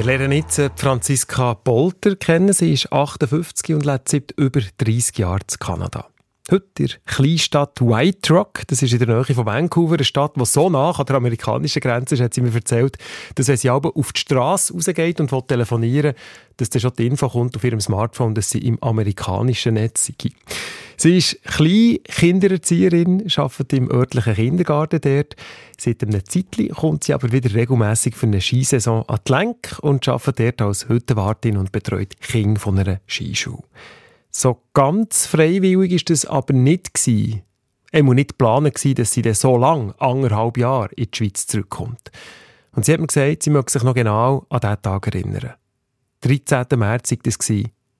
Wir lernen jetzt äh, Franziska Bolter kennen. Sie ist 58 und lebt seit über 30 Jahren in Kanada. Heute in der Kleinstadt White Rock, das ist in der Nähe von Vancouver, eine Stadt, die so nah an der amerikanischen Grenze ist, hat sie mir erzählt, dass wenn sie aber auf die Straße rausgeht und will telefonieren dass dann schon die Info kommt auf ihrem Smartphone, dass sie im amerikanischen Netz sei. Sie ist Kleinkindererzieherin, arbeitet im örtlichen Kindergarten dort. Seit einem Zeitchen kommt sie aber wieder regelmäßig für eine Skisaison an die Lenk und arbeitet dort als Hüttenwartin und betreut Kinder von einer Skischule. So ganz freiwillig ist das aber nicht gewesen. Er muss nicht planen dass sie so lang, anderthalb Jahre, in die Schweiz zurückkommt. Und sie hat mir gesagt, sie möge sich noch genau an diesen Tag erinnern. 13. März war das,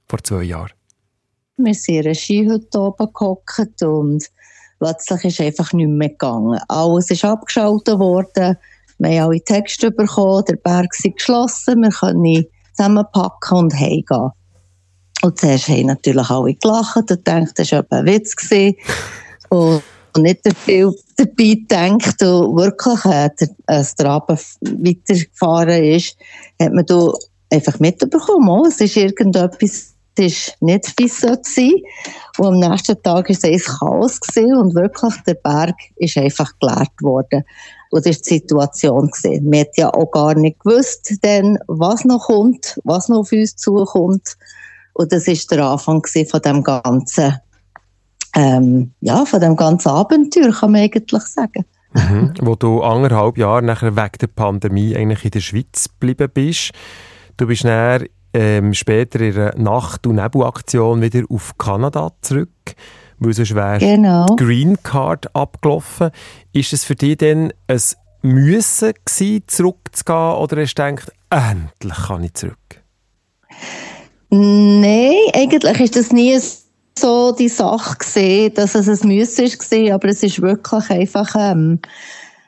vor zwei Jahren. Wir sind in einer Skihütte oben gehockt und plötzlich ist einfach nichts mehr gegangen. Alles ist abgeschaltet worden. Wir haben alle Texte bekommen, der Berg ist geschlossen, wir können zusammenpacken und heimgehen. Und zuerst haben natürlich alle gelacht und gedacht, das war ein Witz. und, und nicht viel dabei gedacht. Und wirklich, äh, der, Abend weitergefahren ist, hat man da einfach mitbekommen, oh, es ist irgendetwas, ist nicht wie es sein Und am nächsten Tag war es ein Chaos gewesen und wirklich der Berg ist einfach geleert worden. Und das war die Situation. Gewesen. Man hat ja auch gar nicht gewusst, denn, was noch kommt, was noch auf uns zukommt. Und das ist der Anfang von dem ganzen, ähm, ja, von dem ganzen Abenteuer, kann man eigentlich sagen. Mhm. Wo du anderthalb Jahre nachher wegen der Pandemie eigentlich in der Schweiz geblieben bist. Du bist dann ähm, später in einer Nacht- und Nebelaktion wieder auf Kanada zurück, weil sonst wäre genau. die Green Card abgelaufen. Ist es für dich denn ein Müssen gewesen, zurückzugehen oder hast du gedacht, endlich kann ich zurück? Nein, eigentlich ist das nie so die Sache gesehen, dass es ein Müssen war, aber es ist wirklich einfach ähm,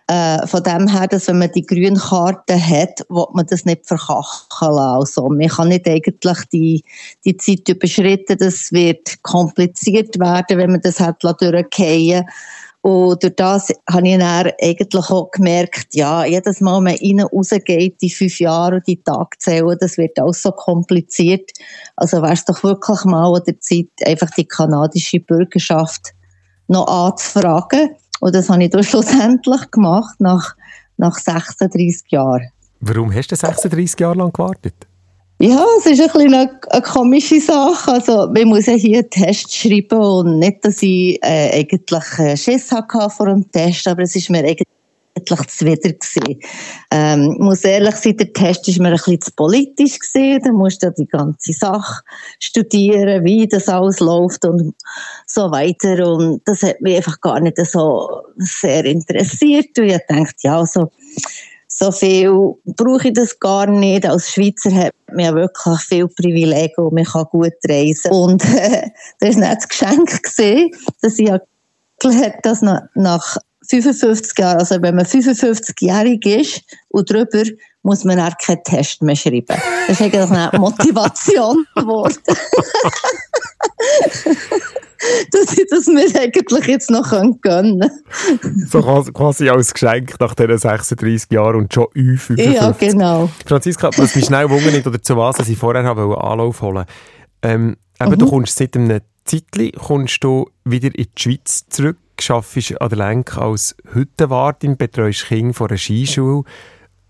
äh, von dem her, dass wenn man die grüne Karte hat, will man das nicht verkacheln. Also, man kann nicht eigentlich die, die Zeit überschritten, das wird kompliziert werden, wenn man das hat durchgehen und durch das habe ich dann eigentlich auch gemerkt, ja, jedes Mal, wenn man rein rausgeht, die fünf Jahre und die Tage zählen, das wird auch so kompliziert. Also wäre es doch wirklich mal an der Zeit, einfach die kanadische Bürgerschaft noch anzufragen. Und das habe ich dann schlussendlich gemacht, nach, nach 36 Jahren. Warum hast du 36 Jahre lang gewartet? Ja, es ist ein bisschen eine, eine, komische Sache. Also, man muss ja hier einen Test schreiben und nicht, dass ich äh, eigentlich äh, Schiss hatte vor dem Test, aber es ist mir eigentlich zuwider gewesen. Ähm, muss ehrlich sein, der Test ist mir ein bisschen zu politisch. Da musst du die ganze Sache studieren, wie das alles läuft und so weiter. Und das hat mich einfach gar nicht so sehr interessiert. Und ich dachte, ja, so, so viel brauche ich das gar nicht. Als Schweizer hat man ja wirklich viel Privilegien und man kann gut reisen. Und äh, das war nicht das Geschenk, gewesen, dass ich das nach, nach 55 Jahren, also wenn man 55-jährig ist und drüber, muss man auch keinen Test mehr schreiben. Das ist eigentlich eine Motivation geworden. dass ich das mir eigentlich jetzt noch gönnen kann. so quasi als Geschenk nach diesen 36 Jahren und schon Ü55. Ja, genau. Franziska, was mich schnell wundert oder zu was, was ich vorher habe Anlauf holen ähm, eben, mhm. Du kommst seit einem Zeitchen kommst du wieder in die Schweiz zurück, arbeitest an der Lenk als Hüttenwartin, betreust Kinder von einer Skischule.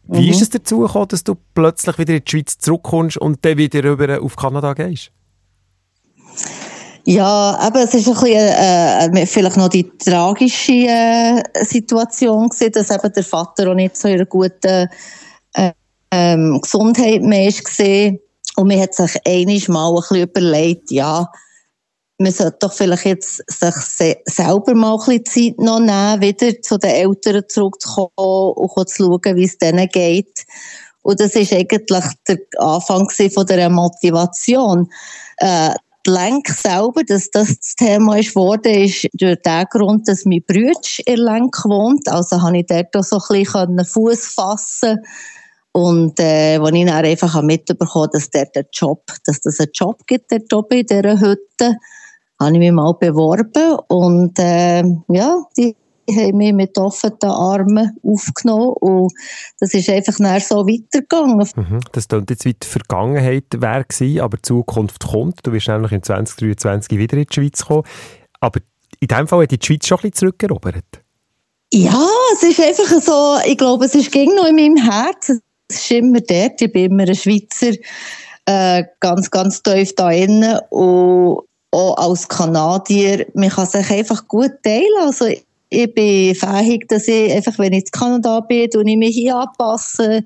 Wie mhm. ist es dazu gekommen, dass du plötzlich wieder in die Schweiz zurückkommst und dann wieder rüber auf Kanada gehst? Ja, aber es ist ein bisschen, äh, äh, vielleicht noch die tragische äh, Situation gewesen, dass eben der Vater auch nicht so in einer guten äh, ähm, Gesundheit mehr war. Und man hat sich einiges Mal ein bisschen überlegt, ja, man sollte doch vielleicht jetzt sich se selber mal ein bisschen Zeit noch nehmen, wieder zu den Eltern zurückzukommen und zu schauen, wie es denen geht. Und das ist eigentlich der Anfang von der Motivation. Äh, die Lenk selber, dass das das Thema ist worden, ist durch den Grund, dass mein Bruder in Lenk wohnt. Also habe ich dort auch so ein bisschen Fuß fassen und äh, als ich dann einfach mitbekommen dass dort einen Job, dass das einen Job gibt, dort oben in dieser Hütte, habe ich mich mal beworben und äh, ja, die haben mich mit offenen Armen aufgenommen und das ist einfach dann so weitergegangen. Mhm. Das klingt jetzt wie die Vergangenheit wäre gewesen, aber die Zukunft kommt. Du wirst nämlich in 2023 wieder in die Schweiz kommen. Aber in diesem Fall hat die Schweiz schon ein bisschen zurückerobert. Ja, es ist einfach so, ich glaube, es ist noch in meinem Herzen. Es ist immer dort, ich bin immer ein Schweizer, äh, ganz, ganz tief da innen und auch als Kanadier, man kann sich einfach gut teilen. Also ich bin fähig, dass ich einfach, wenn ich in Kanada bin, und ich mich hier anpasse.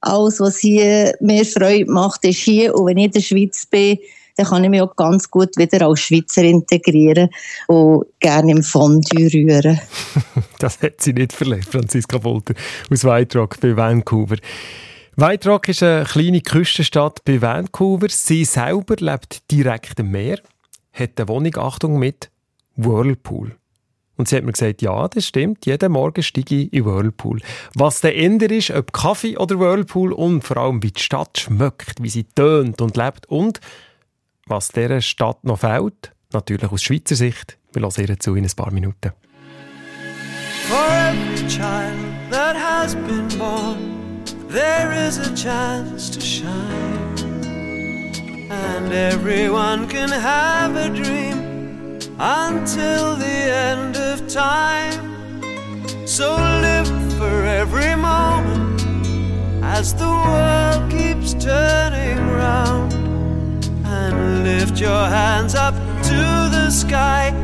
Alles, was hier mehr Freude macht, ist hier. Und wenn ich in der Schweiz bin, dann kann ich mich auch ganz gut wieder als Schweizer integrieren und gerne im Fondue rühren. das hat sie nicht verletzt, Franziska Bolter aus White Rock bei Vancouver. White Rock ist eine kleine Küstenstadt bei Vancouver. Sie selber lebt direkt am Meer, hat eine Wohnung, Achtung, mit Whirlpool. Und sie hat mir gesagt, ja, das stimmt, jeden Morgen steige ich in Whirlpool. Was der Ender ist, ob Kaffee oder Whirlpool und vor allem, wie die Stadt schmeckt, wie sie tönt und lebt und was dieser Stadt noch fehlt, natürlich aus Schweizer Sicht. Wir hören ihr zu in ein paar Minuten. For every child that has been born, there is a chance to shine. And everyone can have a dream. until the end of time. So live for every moment as the world keeps turning round. And lift your hands up to the sky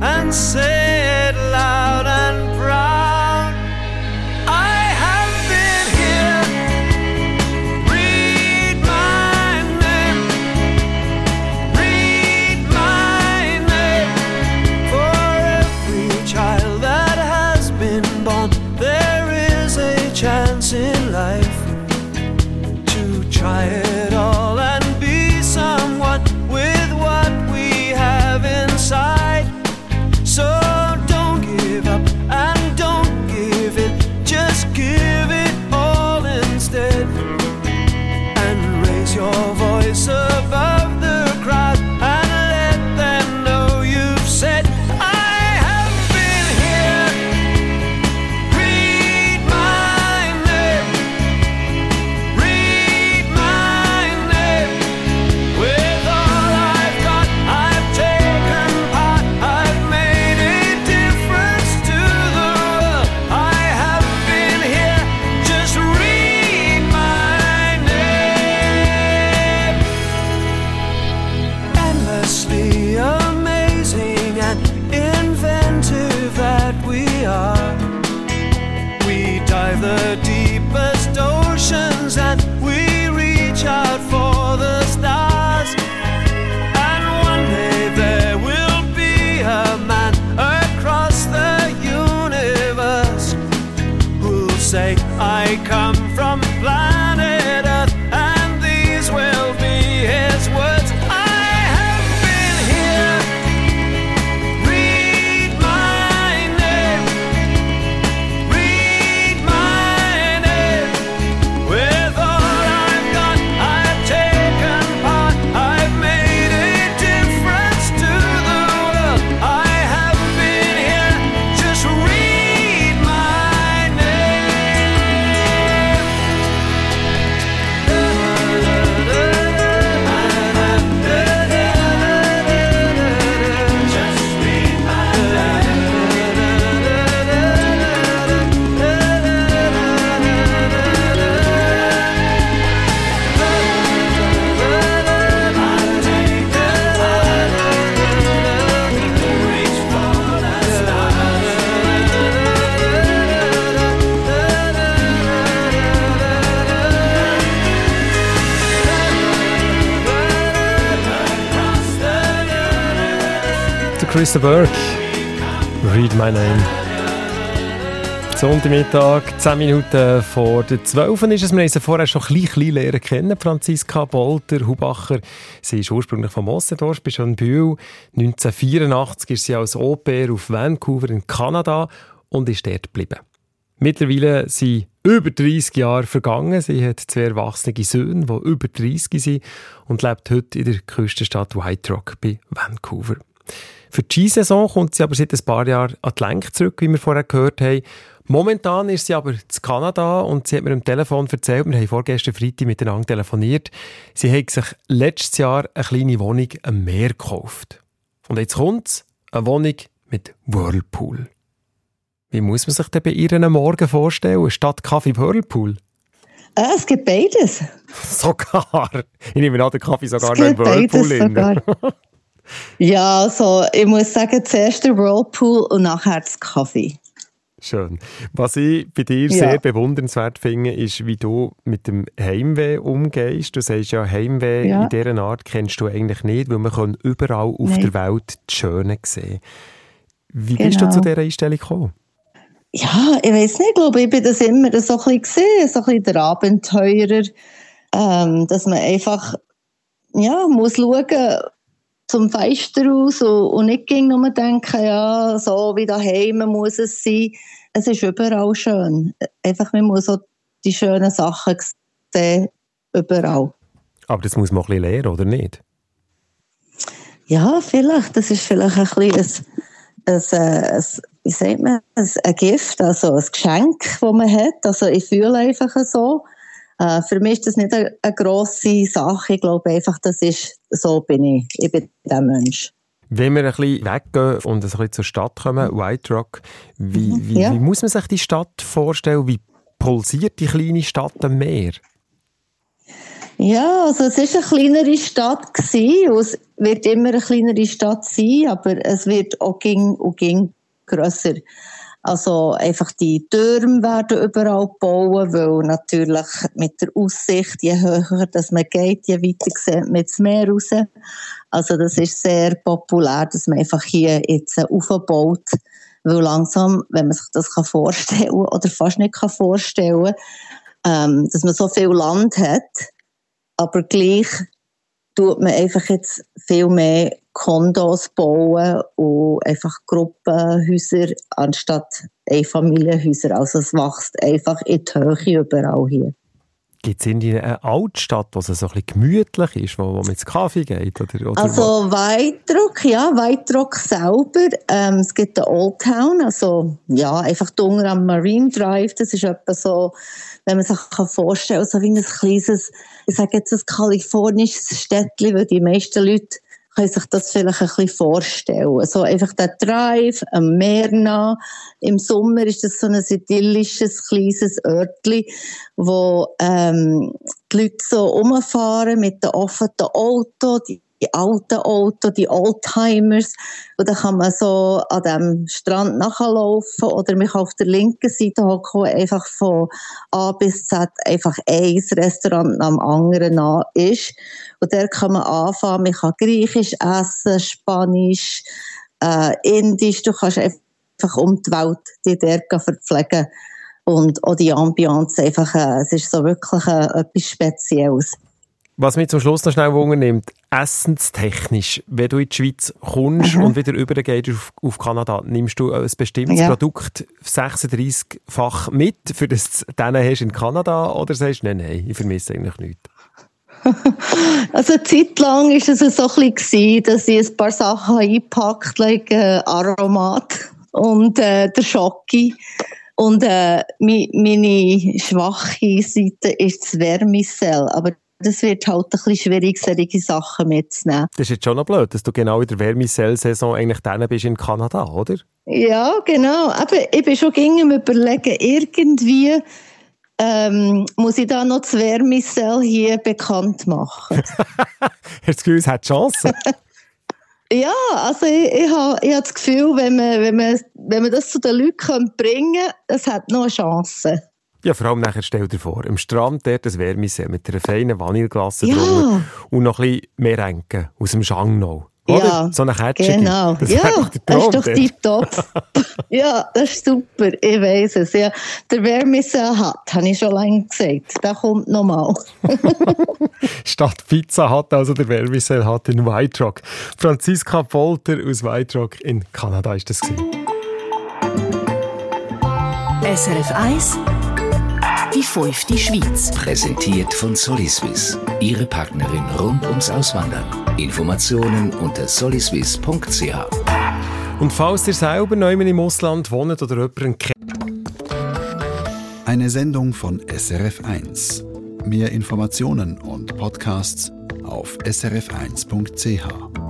and say it loud and Chris Burke. Read My Name. Sonntagmittag, 10 Minuten vor der 12 ist es. Wir haben vorher schon ein bisschen lernen kennen. Franziska Bolter, Hubacher. Sie ist ursprünglich von Mossendorf bei Schönbühl. 1984 ist sie als Au-pair auf Vancouver in Kanada und ist dort geblieben. Mittlerweile sind über 30 Jahre vergangen. Sie hat zwei erwachsene Söhne, die über 30 sind und lebt heute in der Küstenstadt White Rock bei Vancouver. Für die Skisaison kommt sie aber seit ein paar Jahren an die Lenk zurück, wie wir vorher gehört haben. Momentan ist sie aber in Kanada und sie hat mir am Telefon erzählt, wir haben vorgestern Freitag miteinander telefoniert, sie hat sich letztes Jahr eine kleine Wohnung am Meer gekauft. Und jetzt kommt es, eine Wohnung mit Whirlpool. Wie muss man sich denn bei ihr einen Morgen vorstellen, statt Kaffee Whirlpool? Äh, es gibt beides. Sogar? Ich nehme an, der Kaffee sogar noch im Whirlpool. Sogar. ja, also ich muss sagen, zuerst der Whirlpool und nachher das Kaffee. Schön. Was ich bei dir ja. sehr bewundernswert finde, ist, wie du mit dem Heimweh umgehst. Du sagst ja, Heimweh ja. in dieser Art kennst du eigentlich nicht, weil man kann überall auf nee. der Welt die Schöne sehen. Wie genau. bist du zu genau. dieser Einstellung gekommen? Ja, ich weiß nicht, ich glaube, ich bin das immer so ein bisschen gesehen, so ein bisschen der Abenteurer, ähm, dass man einfach ja, muss schauen, zum Fenster raus und, und nicht ging nur denken, ja, so wie daheim muss es sein. Es ist überall schön. Einfach, man muss auch die schönen Sachen sehen, überall. Aber das muss man ein bisschen lernen, oder nicht? Ja, vielleicht. Das ist vielleicht ein bisschen ein, ein, ein, wie sagt man, ein Gift, also ein Geschenk, das man hat. Also ich fühle einfach so. Äh, für mich ist das nicht eine, eine grosse Sache. Ich glaube einfach, das ist, so bin ich. Ich bin der Mensch. Wenn wir ein bisschen weggehen und ein bisschen zur Stadt kommen, White Rock, wie, mhm. wie, ja. wie muss man sich die Stadt vorstellen? Wie pulsiert die kleine Stadt am Meer? Ja, also es war eine kleinere Stadt gewesen, und es wird immer eine kleinere Stadt sein, aber es wird auch ging und ging grösser. Also einfach die Türme werden überall bauen, weil natürlich mit der Aussicht, je höher dass man geht, je weiter sieht man das Meer raus. Also das ist sehr populär, dass man einfach hier jetzt aufbaut, weil langsam, wenn man sich das vorstellen kann oder fast nicht vorstellen kann, ähm, dass man so viel Land hat, aber gleich tut man einfach jetzt viel mehr Kondos bauen und einfach Gruppenhäuser anstatt Einfamilienhäuser. Also es wächst einfach in die Höhe überall hier. Gibt es in eine Altstadt, wo es so ein bisschen gemütlich ist, wo, wo man ins Kaffee geht? Oder, oder also Weidrock, ja, Weidrock selber. Ähm, es gibt den Old Town, also ja, einfach dunkel am Marine Drive. Das ist etwa so, wenn man sich vorstellen kann, so wie ein kleines, ich sage jetzt ein kalifornisches Städtchen, weil die meisten Leute können sich das vielleicht ein bisschen vorstellen. So einfach der Drive am Meer nah. Im Sommer ist das so ein idyllisches, kleines Örtchen, wo ähm, die Leute so rumfahren mit den offenen Autos, die alten Autos, die Oldtimers. Und dann kann man so an dem Strand nachlaufen oder mich auf der linken Seite hocken, einfach von A bis Z einfach ein Restaurant am anderen an ist. Und der kann man anfangen, man kann Griechisch essen, Spanisch, äh, Indisch, du kannst einfach um die Welt die dort verpflegen. Und auch die Ambiance einfach, äh, es ist so wirklich äh, etwas Spezielles. Was mich zum Schluss noch schnell wundernimmt, essenstechnisch, wenn du in die Schweiz kommst mhm. und wieder übergehst auf, auf Kanada, nimmst du ein bestimmtes ja. Produkt 36-fach mit, für das du dann hast in Kanada, oder sagst du, nein, nein, ich vermisse eigentlich nichts? Also eine Zeit lang war es so ein bisschen, dass ich ein paar Sachen eingepackt habe, like, äh, Aromat und äh, der Schocki. Und äh, meine schwache Seite ist das Vermicell. Aber das wird halt ein bisschen schwierig, solche Sachen mitzunehmen. Das ist jetzt schon noch blöd, dass du genau in der Wärmesell-Saison eigentlich dann bist in Kanada, oder? Ja, genau. Aber ich bin schon gegen überlegen, irgendwie ähm, muss ich da noch das Wärmesell hier bekannt machen. Hast du das Gefühl, es hat Chancen? ja, also ich, ich habe ich hab das Gefühl, wenn man, wenn, man, wenn man das zu den Leuten bringen kann, es hat noch eine Chance. Ja, vor allem nachher stell dir vor, am Strand dort das Wärmesee mit einer feinen Vanilleglasse ja. drunter und noch ein bisschen mehr Merenke aus dem Schangnau. Oder? Ja, so eine Kette. Genau. Das ja, doch das ist doch tipptopp. ja, das ist super. Ich weiß es. Ja, der wer Missen hat, habe ich schon lange gesagt. Der kommt nochmal. Statt Pizza hat also der Wellmissel hat in White Rock. Franziska Polter aus White Rock in Kanada ist das gewesen. SRF 1 Die fünfte Schweiz. Präsentiert von Soliswiss. Ihre Partnerin rund ums Auswandern. Informationen unter soliswiss.ch. Und falls ihr selber neu im Ausland wohnt oder jemanden kennt, Eine Sendung von SRF1. Mehr Informationen und Podcasts auf srf1.ch.